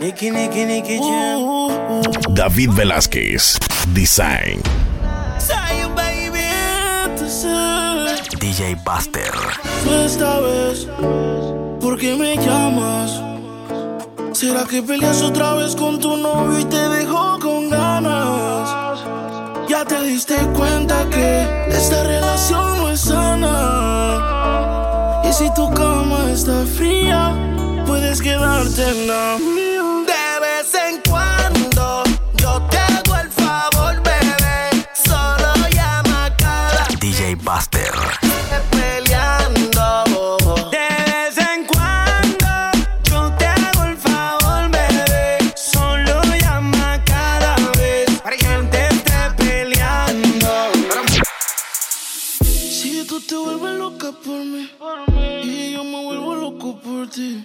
Nicky, Nicky, Nicky Jam. David Velázquez, Design. DJ Buster. Esta vez, ¿por qué me llamas? ¿Será que peleas otra vez con tu novio y te dejó con ganas? Ya te diste cuenta que esta relación no es sana. Y si tu cama está fría, puedes quedarte en la mía. De vez en cuando yo te hago el favor, bebé. Solo llama cada DJ Buster. peleando. De vez en cuando yo te hago el favor, bebé. Solo llama cada vez para que te esté peleando. Si tú te vuelves loca por mí y yo me vuelvo loco por ti,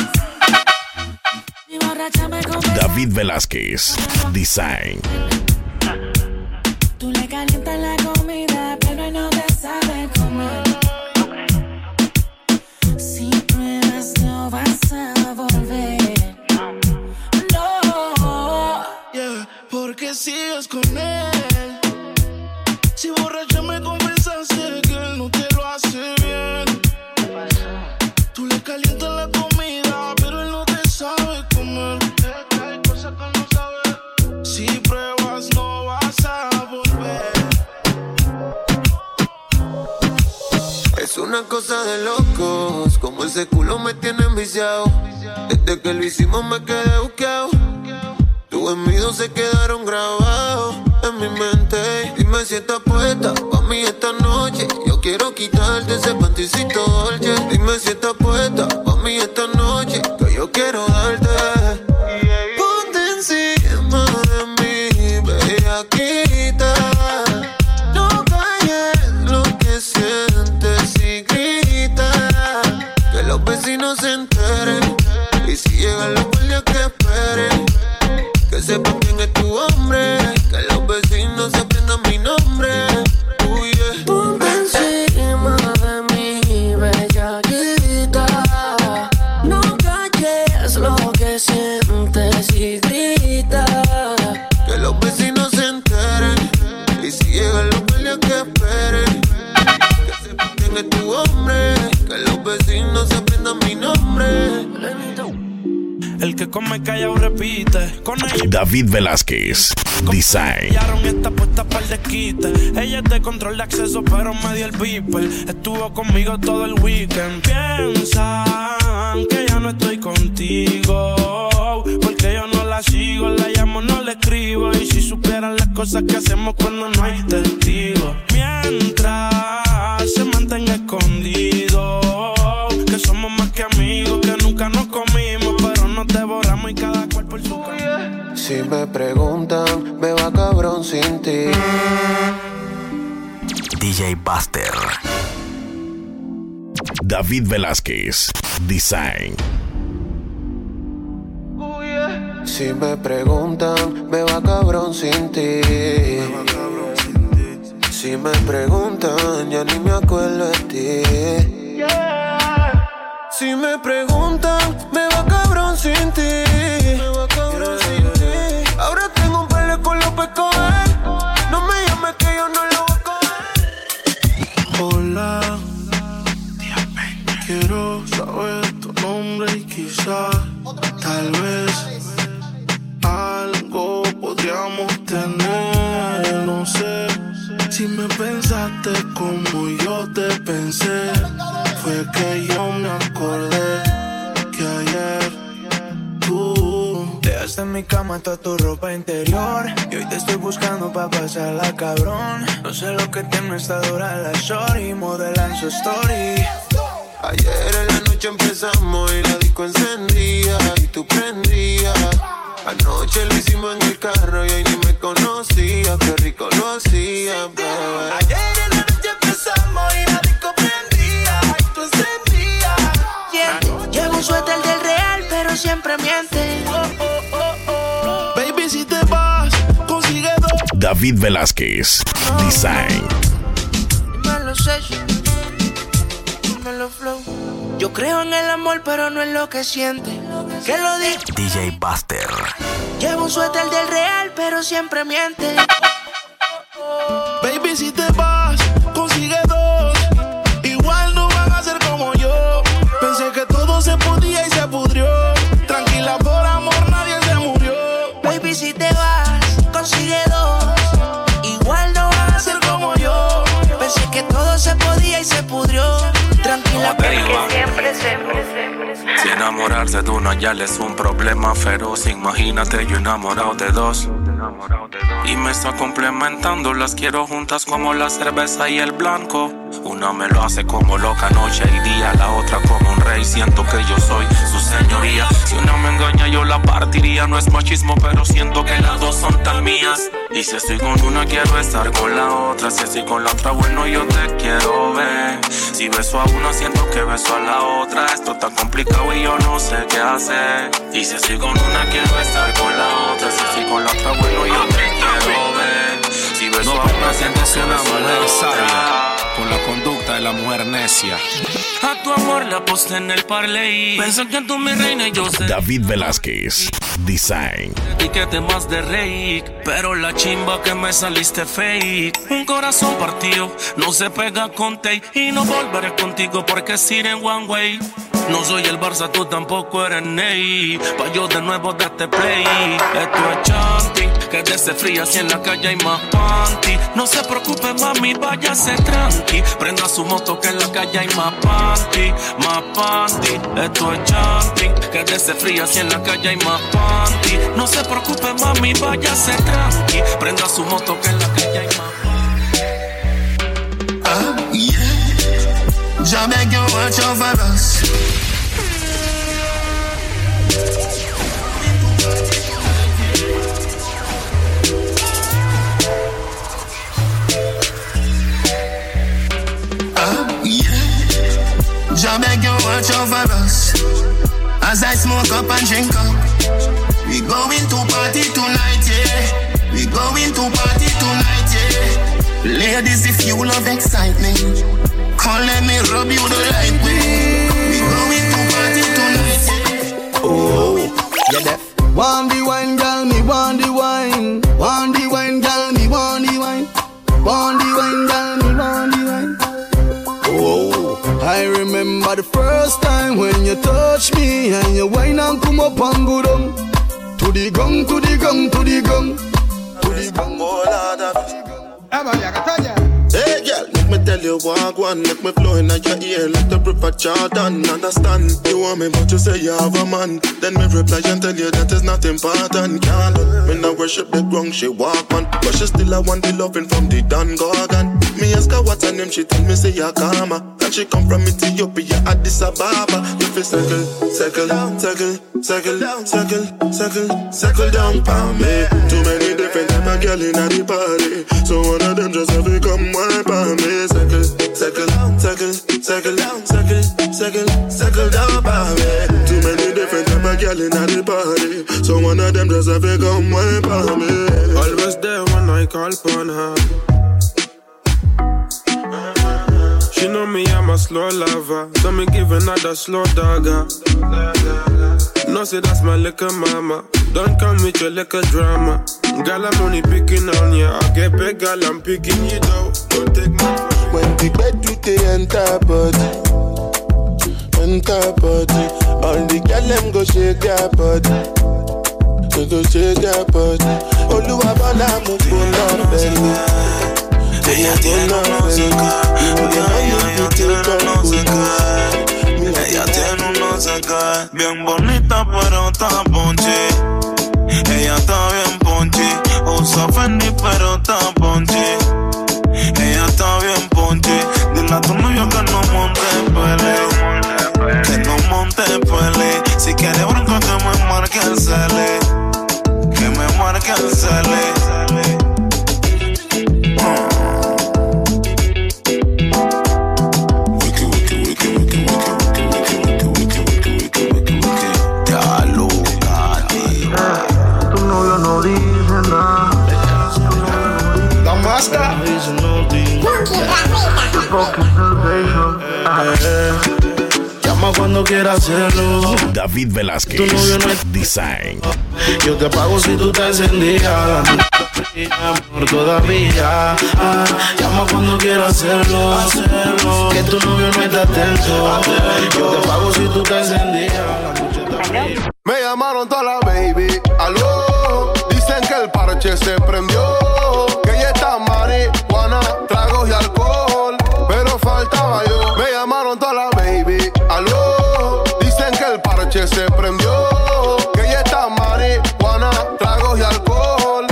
David Velázquez, Design. Tiene enviciado. Desde que lo hicimos me quedé buqueado. Tus envidios se quedaron grabados en mi mente. Dime si estás puesta pa' mí esta noche. Yo quiero quitarte ese panticito dolce. Dime si estás puesta pa' mí esta noche. Que yo quiero darte. Ponte encima de mí, bellaquita. No David Velázquez, Design. esta puesta para el desquite. Ella es de control de acceso, pero me dio el beeper. Estuvo conmigo todo el weekend. Piensan que ya no estoy contigo. Porque yo no la sigo, la llamo, no le escribo. Y si supieran las cosas que hacemos cuando no hay testigos. Mientras Si me preguntan, me va cabrón sin ti. DJ Buster. David Velázquez, Design. Si me preguntan, me va cabrón sin ti. Si me preguntan, ya ni me acuerdo de ti. Si me preguntan, me su story Ayer en la noche empezamos y la disco encendía y tú prendías. noche lo hicimos en el carro y ahí ni me conocía. Qué rico lo hacía, bebé. Ayer en la noche empezamos y la disco prendía y tú encendías. Yeah. Llevo un suéter del real, pero siempre miente. Baby, si te vas, consigue dos. David Velázquez. Design. Yo creo en el amor, pero no en lo que siente. Que lo di. DJ Buster. Llevo un suéter del real, pero siempre miente. Enamorarse de una ya es un problema feroz, imagínate yo enamorado de dos. Y me está complementando, las quiero juntas como la cerveza y el blanco. Una me lo hace como loca noche y día, la otra como un rey. Siento que yo soy su señoría. Si una me engaña, yo la partiría. No es machismo, pero siento que las dos son tan mías. Y si estoy con una, quiero estar con la otra. Si estoy con la otra, bueno, yo te quiero ver. Si beso a una, siento que beso a la otra. Esto está complicado y yo no sé qué hacer. Y si estoy con una, quiero estar con la otra. Si estoy con la otra, bueno, yo te quiero ver. Si beso a una, siento que beso a la otra. Con la conducta de la mujer necia. A tu amor la posté en el parley. Pensé que tú mi reina y yo sé. David Velázquez. Design. Y que te más de reír. Pero la chimba que me saliste fake. Un corazón partido, no se pega con tape. Y no volveré contigo porque es ir en one way. No soy el Barça, tú tampoco eres Ney. Pa' yo de nuevo darte play. Esto es chanting, que desde fría si en la calle hay más panty. No se preocupe, mami, váyase tranqui. Prenda su moto que en la calle hay más panty. Esto es chanting, que desde fría si en la calle hay más panty. No se preocupe, mami, váyase tranqui. Prenda su moto que en la calle hay más Ah, yeah. You watch us. Jah beg you watch over us. As I smoke up and drink up. We going to party tonight, yeah. We going to party tonight, yeah. Ladies, if you love excitement, come let me rub you the right way. We going to party tonight, yeah. Oh, you deaf. Want the wine, girl, me want the wine. I remember the first time when you touched me and you wine and come up and go down. To the gong, to the gong, to the gong. To the gong. Hey girl, make me tell you what one Make me flow in your ear like the river Jordan. Understand, you want me but you say you have a man. Then me reply and tell you that is not important. Can't let me not worship the ground she walk on. But she still I want the loving from the Don Gorgon. Me ask her what's her name, she tell me say you karma And she come from Ethiopia, Addis Ababa. If you circle, circle, circle, circle, circle, circle, circle down for me. Too many different type of girl in the party. So one of them just have to come wipe on me. Circle, circle, circle, circle, circle, circle, circle down for me. Too many different type of girl in the party. So one of them just have to come wipe on me. Always there when I call upon her. She know me, I'm a slow lover. So me give another slow dagger. No, say that's my little mama. Don't come with your little drama. Girl, I'm only picking on ya. I get big, girl, I'm picking you down. Don't take my When the bed do they enter body Enter body All the girl them go shake their body They go shake their body Olúwa bọ́lá mo gbóná bẹ̀rẹ̀ Ella tiene un Ella tiene un no sé qué, bien bonita pero está ponche. Ella está bien ponche, usa Fendi pero está ponche. Ella está bien ponche, dile a tu novio que no monte pele, que no monte pele. Si quiere bronco que me marque el cele. Llama cuando quieras hacerlo. David Velázquez. Tu novio no es Design. Yo te pago si tú te encendías. Amor todavía. Ah, llama cuando quieras hacerlo. hacerlo. Que tu novio no está atento. Yo te pago si tú te encendías. Me llamaron toda la baby. Aló. Dicen que el parche se prendió. Me llamaron toda la baby. Aló. Dicen que el parche se prendió. Que ella está marihuana, tragos y alcohol.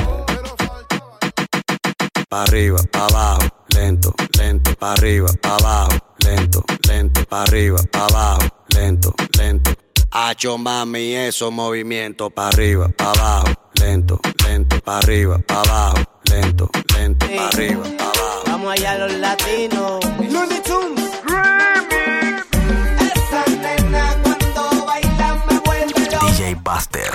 Pa' arriba, pa' abajo, lento, lento, pa' arriba, pa' abajo, lento, lento, pa' arriba, pa' abajo, lento, lento. Hacho mami, esos movimientos pa' arriba, pa' abajo, lento, lento, pa' arriba, pa' abajo, lento, lento, pa' arriba, pa' abajo. Allá los latinos. Looney Tunes. Esa nena cuando baila me vuelve loco. DJ Buster.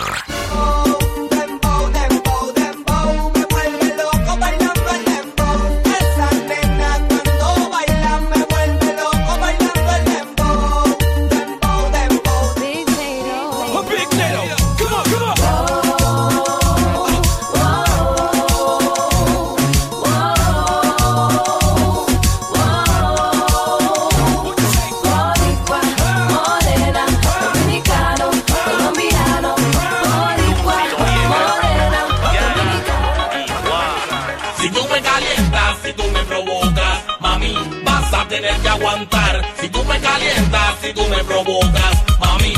Tener que aguantar. Si tú me calientas, si tú me provocas, mami.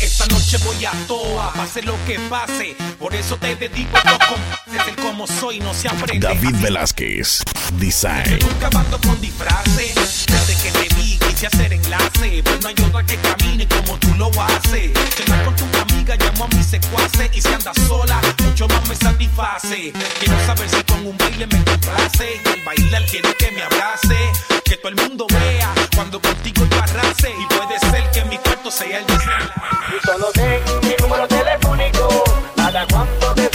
Esta noche voy a toa, pase lo que pase. Por eso te dedico a los compases. El como soy no se aprende. David Velázquez. Design. Nunca mando con disfraces. Desde que te vi quise hacer enlace. Pues no hay otra que camine como tú lo haces. Cenar con tu amiga, llamo a mi secuace. Y si andas sola, mucho más me satisface. Quiero saber si con un baile me complace. Y al bailar quiero que me abrace. Que todo el mundo vea cuando contigo yo arrase. Y puede ser que mi cuarto sea el. Y solo ten mi número telefónico Para cuando te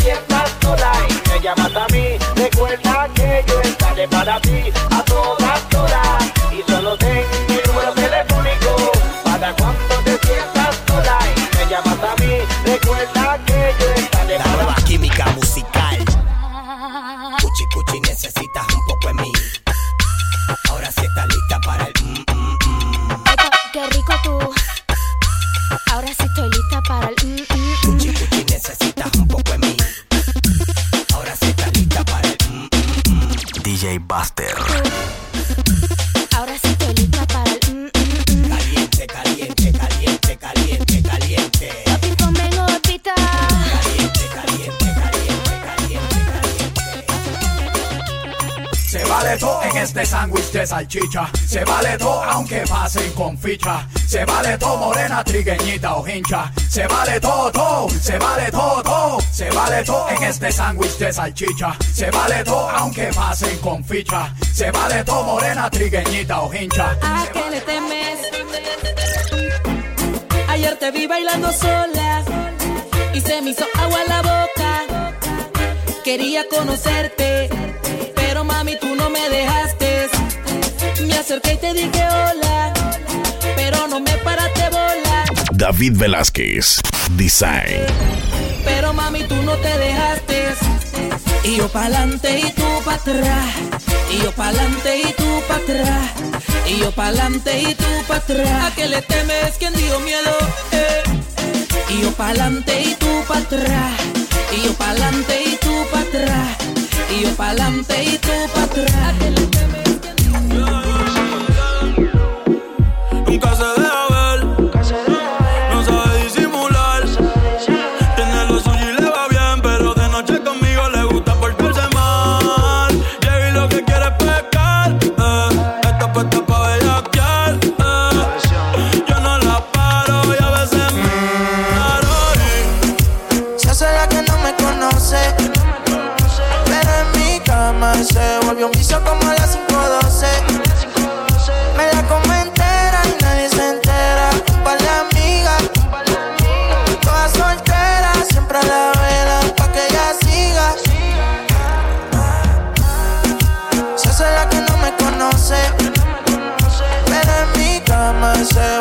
Se vale todo aunque pasen con ficha. Se vale todo morena, trigueñita o hincha. Se vale todo, todo. Se vale todo, todo. Se vale todo en este sándwich de salchicha. Se vale todo aunque pasen con ficha. Se vale todo morena, trigueñita o hincha. ¿A qué le temes? Ayer te vi bailando sola y se me hizo agua en la boca. Quería conocerte, pero mami tú no me dejaste. Me acerqué y te dije hola, pero no me paraste bola. David Velázquez. Design. Pero mami tú no te dejaste. Y yo pa'lante y tú pa' atrás. Y yo pa'lante y tú pa' atrás. Y yo pa'lante y tú pa' atrás. ¿A qué le temes? ¿Quién dio miedo? Eh. Y yo pa'lante y tú pa' atrás. Y yo pa'lante y tú pa' atrás. Y yo pa'lante y tú pa' atrás. ¿A qué le temes? Nunca cama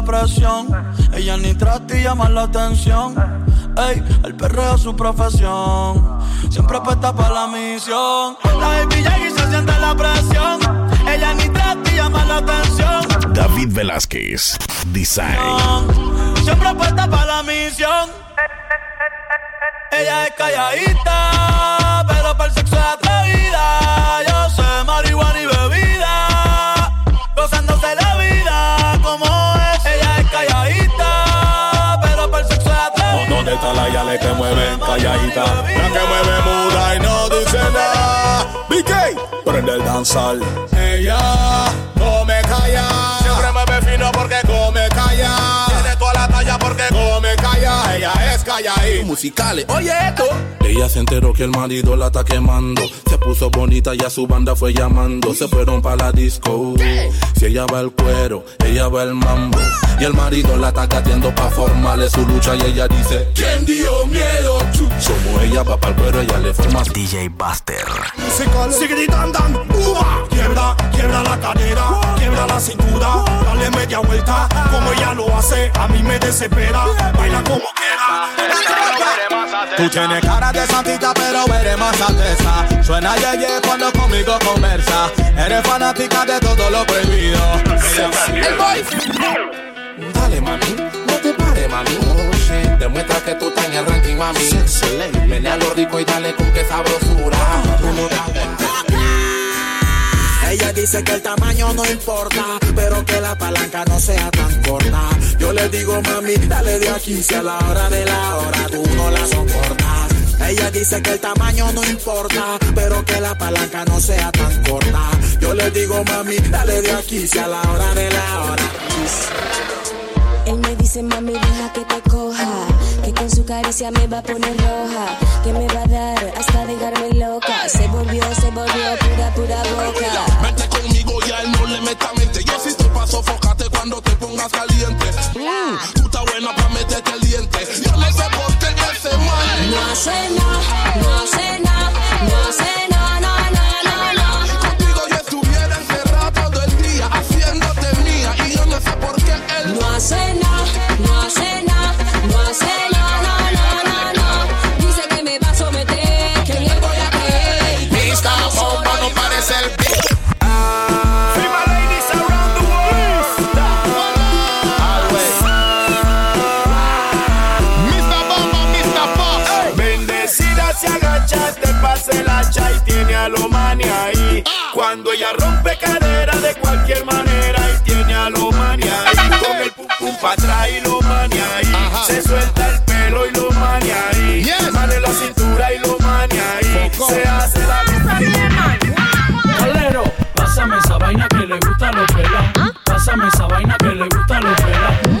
la presión. Ella ni trata y llama la atención. Ey, el perreo es su profesión. Siempre apuesta para la misión. La baby y se siente la presión. Ella ni trata y llama la atención. David Velázquez, Design. Siempre apuesta para la misión. Ella es calladita, pero para el sexo es atrevida. Atrevida. ¿Dónde está la que mueve calladita? La que mueve muda y no dice nada. BK, prende el danzal. Ella come calla. Siempre mueve fino porque come calla. Tiene toda la talla porque come calla. Ella es calla y musicales. Oye esto. Ella se enteró que el marido la está quemando. Se puso bonita y a su banda fue llamando. Se fueron para la disco. Si ella va el cuero, ella va el mambo. Y el marido la está gateando pa' formarle su lucha. Y ella dice: ¿Quién dio miedo? Como ella va para el cuero, ella le forma su DJ Buster. Sigue andan, uva. Quiebra, quiebra la cadera, quiebra la cintura, dale media vuelta, como ella lo hace, a mí me desespera, baila como. Tú tienes cara de santita, pero eres más alteza. Suena yeye cuando conmigo conversa. Eres fanática de todo lo prohibido. El boy. Dale, mami, no te pares, mami. Oh, shit. Demuestra que tú estás en el ranking, mami. Menea lo rico y dale con que sabrosura. Tú no. Ella dice que el tamaño no importa, pero que la palanca no sea tan corta. Yo le digo, mami, dale de aquí, si a la hora de la hora tú no la soportas. Ella dice que el tamaño no importa, pero que la palanca no sea tan corta. Yo le digo, mami, dale de aquí, si a la hora de la hora. Él me dice, mami, deja que te coja. Con su caricia me va a poner roja. Que me va a dar hasta dejarme loca. Se volvió, se volvió pura, pura boca. Vente conmigo y él no le meta mente. Yo sí estoy pa' sofocarte cuando te pongas caliente. Mm, tú estás buena pa' meterte el diente. Yo no sé por qué ese man. No hace nada, no hace nada, no pasa el hacha y tiene a lo mani ahí. Cuando ella rompe cadera de cualquier manera y tiene a lo mani ahí. Con el pum pum pa' atrás y lo mani ahí. Se suelta el pelo y lo mani ahí. Mano en la cintura y lo mani ahí. Se hace la Calero, pásame esa vaina que le gusta a los pelas. ¿Ah? Pásame esa vaina que le gusta a los pelas.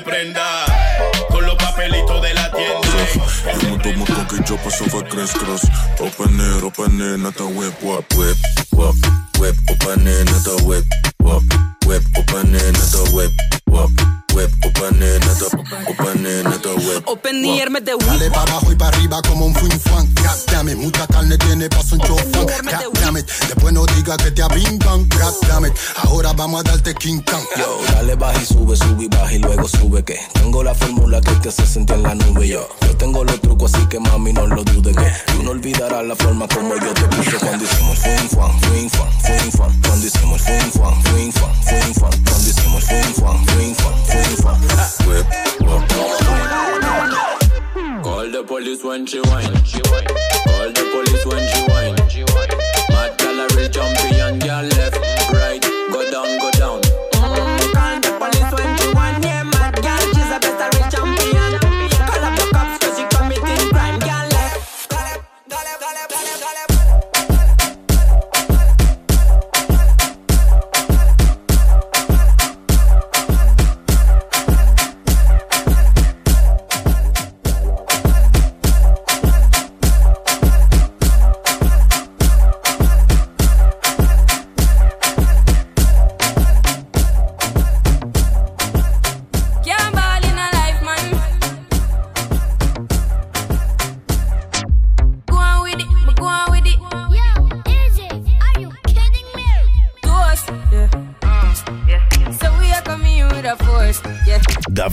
prenda. Con los papelitos de la tienda. Muto muto que yo paso va crash cross Open it, open it, not a whip, wap, whip, wap, whip, open it, not a whip, wap, whip, open it, not a whip, wap, whip, open it, not a, open it, not a whip. Open the air, mete Dale para abajo y para arriba como un fin fan. God damn it, mucha carne tiene paso un chofán. God damn it, después no diga que te abrindan. God damn it, ahora vamos a darte King Kong. Yo, dale baja y sube, sube y baja y luego sube que tengo la fórmula que te hace sentir en la nube yo. Yo tengo los trucos así que mami no lo dudes que tú no olvidarás la forma como yo te puse cuando hicimos el fin fan, fin fan, fin fan, cuando hicimos el fin fan, fin fan, fin fan, cuando hicimos el fin fan, fin fan, fin Call the police when she whine. Call the police when she whine. Mad gal a real champion, girl left,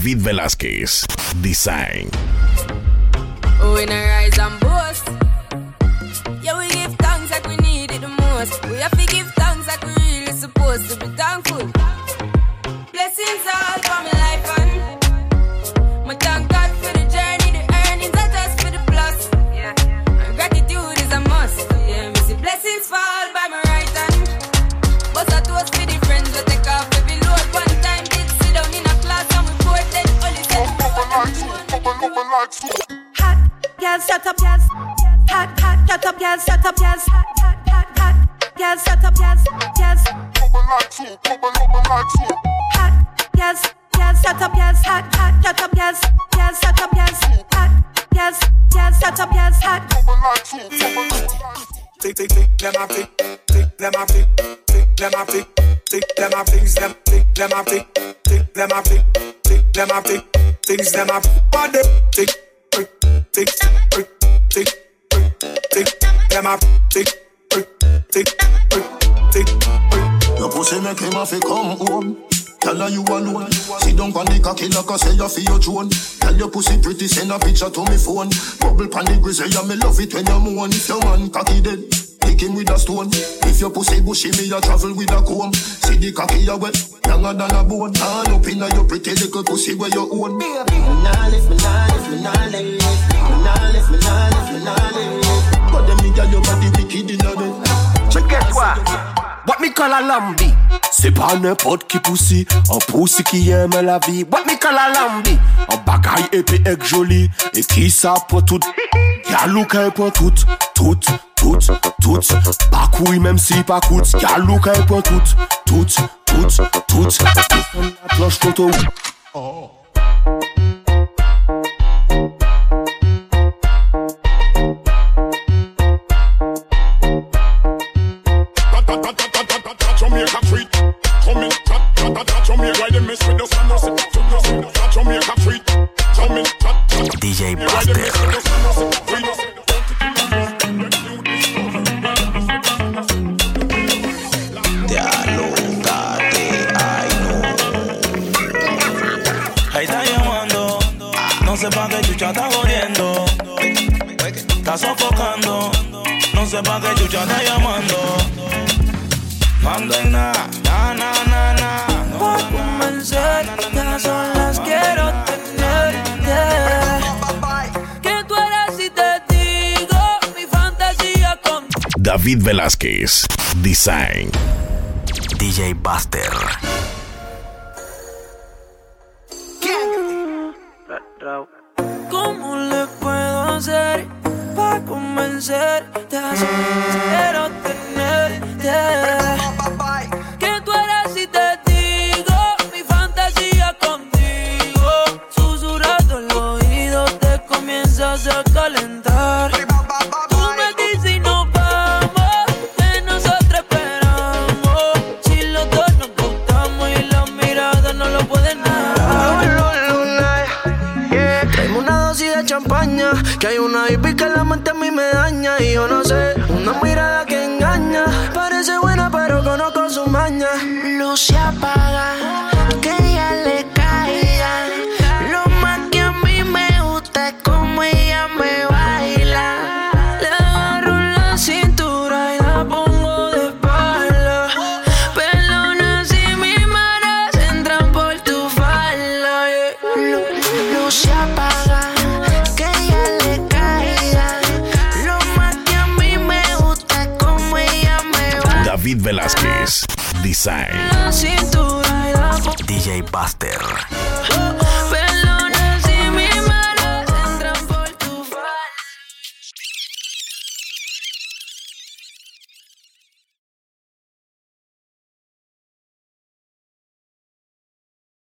David Velázquez. Design. Up, yes, shut up, yes. Hot, hot, hot, hot, girl, shut up, yes, yes. Hot, yes, yes, shut up, yes. Hot, hot, shut up, yes, yes, shut up, yes. Hot, yes, yes, shut up, yes. Hot. Tick, tick, tick, them a tick, tick, them a tick, tick, them a tick, tick, them a things, them, tick, them a tick, tick, them a tick, tick, them a tick, things, them a body, tick, tick, tick, tick, tick, tick, them a tick, tick, tick, tick, tick. Your pussy make him have to come home. Tell her you alone. Sit down on the cocky like I say you feel your throne. Tell your pussy pretty, send a picture to me phone. Bubble pan the grizzly, yeah, me love it when you moan. If your man cocky dead, pick him with a stone. If your pussy bushy, me a travel with a comb. See the cocky you wet, younger than a bone. All up inna your pretty little pussy where you own. Me nah lift, me nah lift, me nah lift. Me nah lift, me nah lift, me nah lift. But them nigga your body wicked inna them. Check it, quoi? What me call a lambi? C'est pas n'importe qui poussi, un poussi qui aime la vie. What me call a lambi? Un bagaille épais et joli, et qui ça pour tout. Y'a qu'elle pour tout, tout, tout, tout. Pas couille même si pas coûte. Y'a qu'elle pour tout, tout, tout, tout. La cloche photo. Oh. David Velázquez. Design. DJ Buster. Design. La cintura y la pongo DJ Buster.